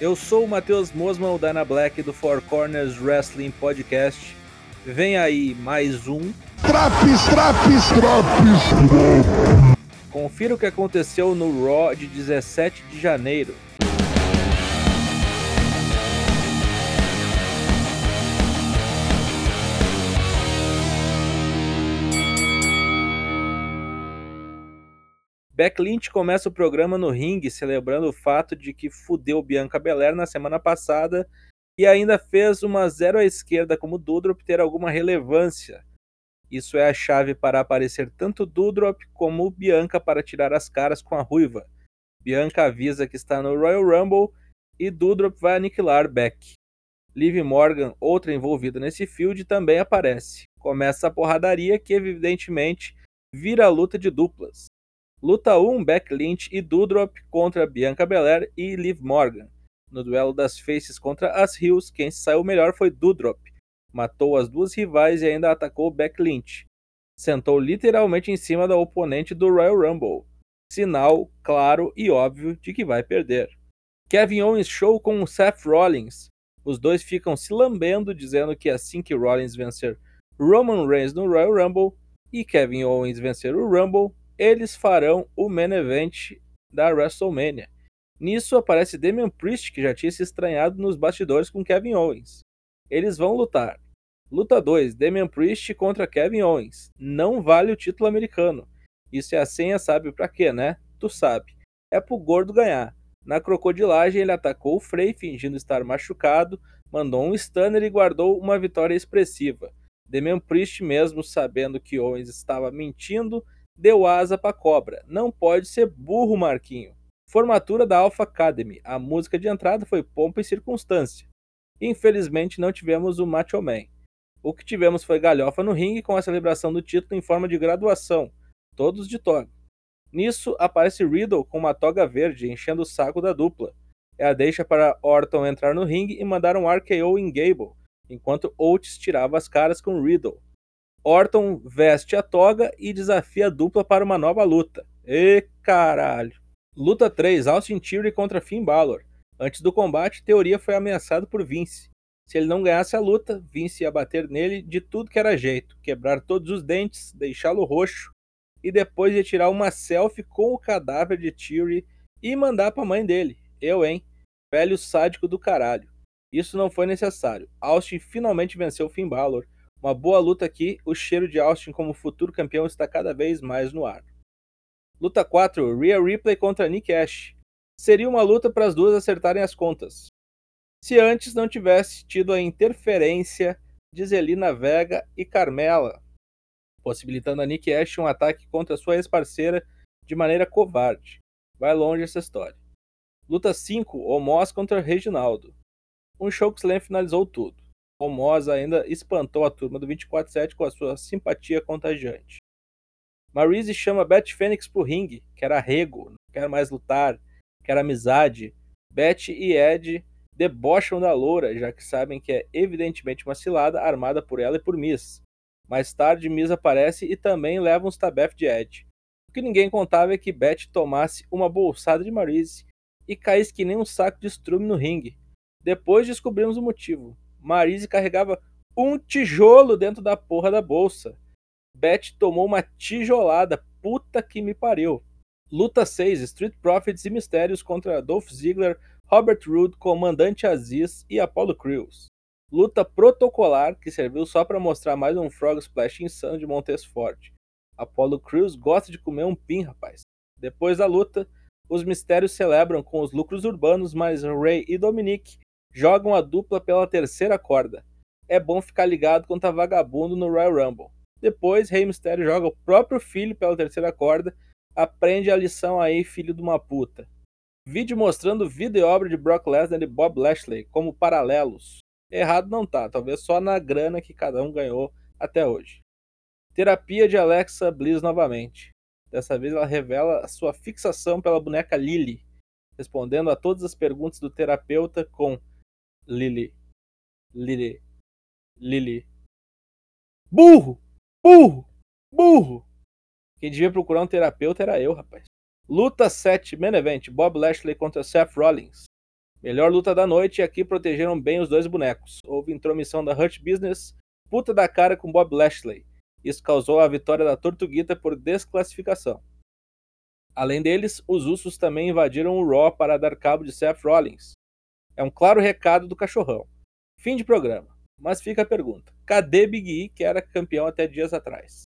Eu sou o Matheus Mosman, o Dana Black do Four Corners Wrestling Podcast. Vem aí mais um. Traps, traps, traps! Confira o que aconteceu no Raw de 17 de janeiro. Beck Lynch começa o programa no ringue celebrando o fato de que fudeu Bianca Belair na semana passada e ainda fez uma zero à esquerda como Dudrop ter alguma relevância. Isso é a chave para aparecer tanto Dudrop como Bianca para tirar as caras com a ruiva. Bianca avisa que está no Royal Rumble e Dudrop vai aniquilar Beck. Liv Morgan, outra envolvida nesse field, também aparece. Começa a porradaria que evidentemente vira a luta de duplas. Luta 1, Beck Lynch e Dudrop contra Bianca Belair e Liv Morgan. No duelo das Faces contra as Hills, quem saiu melhor foi Dudrop. Matou as duas rivais e ainda atacou Beck Lynch. Sentou literalmente em cima da oponente do Royal Rumble. Sinal claro e óbvio de que vai perder. Kevin Owens show com Seth Rollins. Os dois ficam se lambendo, dizendo que assim que Rollins vencer Roman Reigns no Royal Rumble e Kevin Owens vencer o Rumble, eles farão o main event da WrestleMania. Nisso aparece Damian Priest, que já tinha se estranhado nos bastidores com Kevin Owens. Eles vão lutar. Luta 2: Damian Priest contra Kevin Owens. Não vale o título americano. Isso é a senha, sabe pra quê, né? Tu sabe. É pro gordo ganhar. Na crocodilagem, ele atacou o Frey, fingindo estar machucado, mandou um stunner e guardou uma vitória expressiva. Damian Priest, mesmo sabendo que Owens estava mentindo, deu asa pra cobra. Não pode ser burro, Marquinho. Formatura da Alpha Academy. A música de entrada foi pompa e circunstância. Infelizmente não tivemos o Macho Man. O que tivemos foi galhofa no ringue com a celebração do título em forma de graduação, todos de toga. Nisso aparece Riddle com uma toga verde enchendo o saco da dupla. É a deixa para Orton entrar no ringue e mandar um RKO em Gable, enquanto Oates tirava as caras com Riddle. Orton veste a toga e desafia a dupla para uma nova luta. E caralho. Luta 3: Austin Theory contra Finn Balor. Antes do combate, Teoria foi ameaçado por Vince. Se ele não ganhasse a luta, Vince ia bater nele de tudo que era jeito, quebrar todos os dentes, deixá-lo roxo e depois ia tirar uma selfie com o cadáver de Theory e mandar para a mãe dele. Eu, hein? Velho sádico do caralho. Isso não foi necessário. Austin finalmente venceu Finn Balor uma boa luta aqui, o cheiro de Austin como futuro campeão está cada vez mais no ar. Luta 4, Rhea Ripley contra Nick Ash. Seria uma luta para as duas acertarem as contas. Se antes não tivesse tido a interferência de Zelina Vega e Carmela, possibilitando a Nick Ash um ataque contra sua ex-parceira de maneira covarde. Vai longe essa história. Luta 5, Omos contra Reginaldo. Um show que Slam finalizou tudo. Formosa ainda espantou a turma do 24-7 com a sua simpatia contagiante. Maryse chama Beth Phoenix pro ringue, quer arrego, não quer mais lutar, quer amizade. Beth e Ed debocham da loura, já que sabem que é evidentemente uma cilada armada por ela e por Miss. Mais tarde, Miss aparece e também leva uns tabef de Ed. O que ninguém contava é que Beth tomasse uma bolsada de Maryse e caísse que nem um saco de estrume no ringue. Depois descobrimos o motivo. Marise carregava um tijolo dentro da porra da bolsa. Beth tomou uma tijolada. Puta que me pariu. Luta 6: Street Profits e Mistérios contra Dolph Ziggler, Robert Roode, Comandante Aziz e Apollo Crews. Luta protocolar que serviu só para mostrar mais um Frog Splash insano de Montesfort. Apollo Crews gosta de comer um pin, rapaz. Depois da luta, os mistérios celebram com os lucros urbanos, mas Ray e Dominic jogam a dupla pela terceira corda. É bom ficar ligado quando tá vagabundo no Royal Rumble. Depois, Rey Mysterio joga o próprio filho pela terceira corda. Aprende a lição aí, filho de uma puta. Vídeo mostrando vida e obra de Brock Lesnar e Bob Lashley como paralelos. Errado não tá, talvez só na grana que cada um ganhou até hoje. Terapia de Alexa Bliss novamente. Dessa vez ela revela a sua fixação pela boneca Lily, respondendo a todas as perguntas do terapeuta com Lili. Lili. Lili. Burro! Burro! Burro! Quem devia procurar um terapeuta era eu, rapaz. Luta 7, main event, Bob Lashley contra Seth Rollins. Melhor luta da noite e aqui protegeram bem os dois bonecos. Houve intromissão da Hurt Business, puta da cara com Bob Lashley. Isso causou a vitória da Tortuguita por desclassificação. Além deles, os Usos também invadiram o Raw para dar cabo de Seth Rollins. É um claro recado do cachorrão. Fim de programa. Mas fica a pergunta: cadê Big E, que era campeão até dias atrás?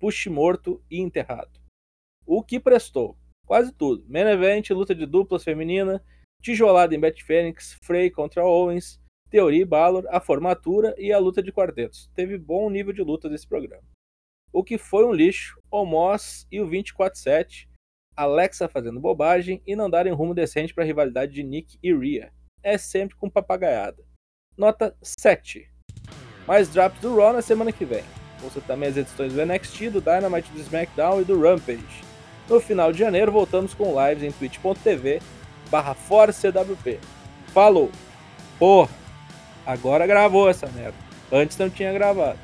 Puxe morto e enterrado. O que prestou? Quase tudo. Main Event, luta de duplas feminina, tijolada em Beth Phoenix, Frey contra Owens, Theory e Balor, a formatura e a luta de quartetos. Teve bom nível de luta desse programa. O que foi um lixo, o Moss e o 24-7, Alexa fazendo bobagem e não darem rumo decente para a rivalidade de Nick e Rhea. É sempre com papagaiada. Nota 7. Mais drops do Raw na semana que vem. Ouça também as edições do NXT, do Dynamite, do SmackDown e do Rampage. No final de janeiro voltamos com lives em twitch.tv barra. Falou! Porra! Agora gravou essa merda. Antes não tinha gravado.